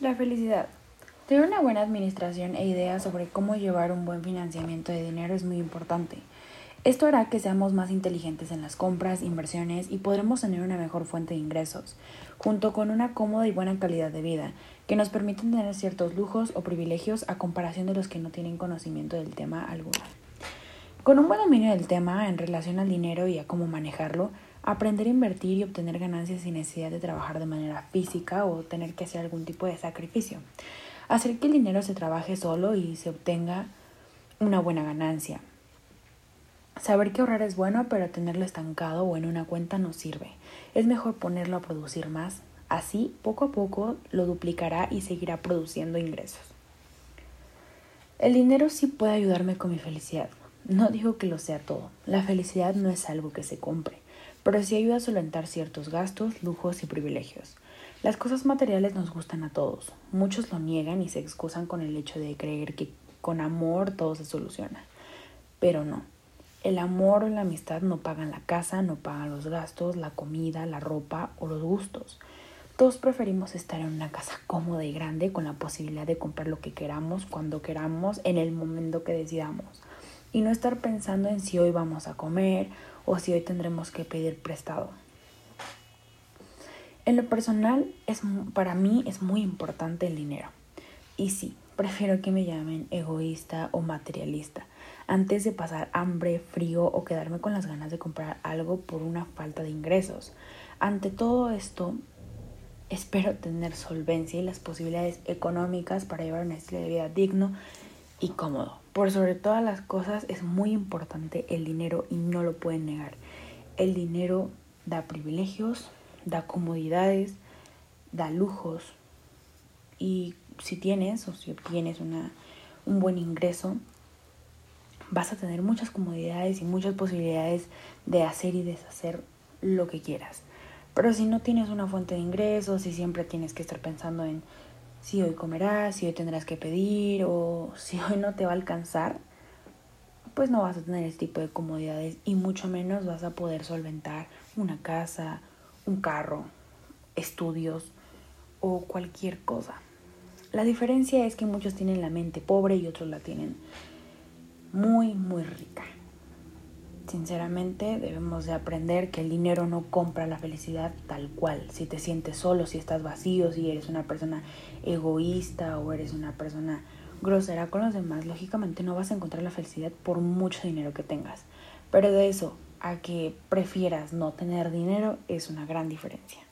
La felicidad. Tener una buena administración e ideas sobre cómo llevar un buen financiamiento de dinero es muy importante. Esto hará que seamos más inteligentes en las compras, inversiones y podremos tener una mejor fuente de ingresos, junto con una cómoda y buena calidad de vida, que nos permiten tener ciertos lujos o privilegios a comparación de los que no tienen conocimiento del tema alguno. Con un buen dominio del tema en relación al dinero y a cómo manejarlo, Aprender a invertir y obtener ganancias sin necesidad de trabajar de manera física o tener que hacer algún tipo de sacrificio. Hacer que el dinero se trabaje solo y se obtenga una buena ganancia. Saber que ahorrar es bueno, pero tenerlo estancado o en una cuenta no sirve. Es mejor ponerlo a producir más. Así, poco a poco, lo duplicará y seguirá produciendo ingresos. El dinero sí puede ayudarme con mi felicidad. No digo que lo sea todo. La felicidad no es algo que se compre pero sí ayuda a solventar ciertos gastos, lujos y privilegios. Las cosas materiales nos gustan a todos. Muchos lo niegan y se excusan con el hecho de creer que con amor todo se soluciona. Pero no. El amor o la amistad no pagan la casa, no pagan los gastos, la comida, la ropa o los gustos. Todos preferimos estar en una casa cómoda y grande con la posibilidad de comprar lo que queramos, cuando queramos, en el momento que decidamos. Y no estar pensando en si hoy vamos a comer o si hoy tendremos que pedir prestado. En lo personal, es, para mí es muy importante el dinero. Y sí, prefiero que me llamen egoísta o materialista antes de pasar hambre, frío o quedarme con las ganas de comprar algo por una falta de ingresos. Ante todo esto, espero tener solvencia y las posibilidades económicas para llevar un estilo de vida digno y cómodo. Por sobre todas las cosas es muy importante el dinero y no lo pueden negar. El dinero da privilegios, da comodidades, da lujos y si tienes o si obtienes una, un buen ingreso, vas a tener muchas comodidades y muchas posibilidades de hacer y deshacer lo que quieras. Pero si no tienes una fuente de ingresos y siempre tienes que estar pensando en si hoy comerás, si hoy tendrás que pedir o si hoy no te va a alcanzar, pues no vas a tener este tipo de comodidades y mucho menos vas a poder solventar una casa, un carro, estudios o cualquier cosa. La diferencia es que muchos tienen la mente pobre y otros la tienen muy, muy rica. Sinceramente debemos de aprender que el dinero no compra la felicidad tal cual. Si te sientes solo, si estás vacío, si eres una persona egoísta o eres una persona grosera con los demás, lógicamente no vas a encontrar la felicidad por mucho dinero que tengas. Pero de eso a que prefieras no tener dinero es una gran diferencia.